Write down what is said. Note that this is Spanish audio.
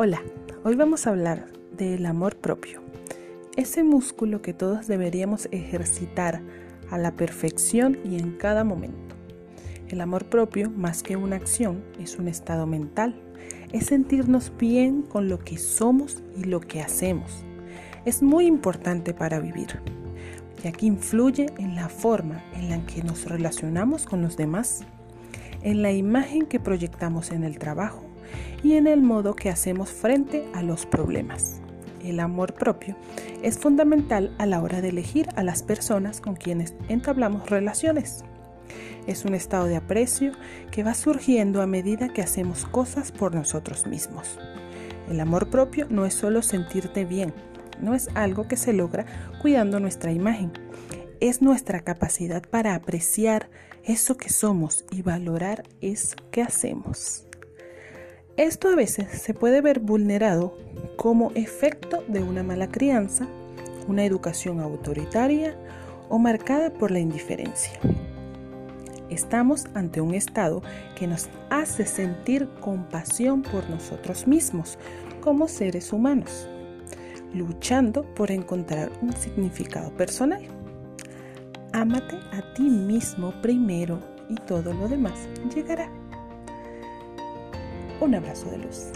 Hola, hoy vamos a hablar del amor propio, ese músculo que todos deberíamos ejercitar a la perfección y en cada momento. El amor propio, más que una acción, es un estado mental, es sentirnos bien con lo que somos y lo que hacemos. Es muy importante para vivir, ya que influye en la forma en la que nos relacionamos con los demás, en la imagen que proyectamos en el trabajo, y en el modo que hacemos frente a los problemas. El amor propio es fundamental a la hora de elegir a las personas con quienes entablamos relaciones. Es un estado de aprecio que va surgiendo a medida que hacemos cosas por nosotros mismos. El amor propio no es solo sentirte bien, no es algo que se logra cuidando nuestra imagen, es nuestra capacidad para apreciar eso que somos y valorar eso que hacemos. Esto a veces se puede ver vulnerado como efecto de una mala crianza, una educación autoritaria o marcada por la indiferencia. Estamos ante un estado que nos hace sentir compasión por nosotros mismos como seres humanos, luchando por encontrar un significado personal. Ámate a ti mismo primero y todo lo demás llegará. Un abrazo de luz.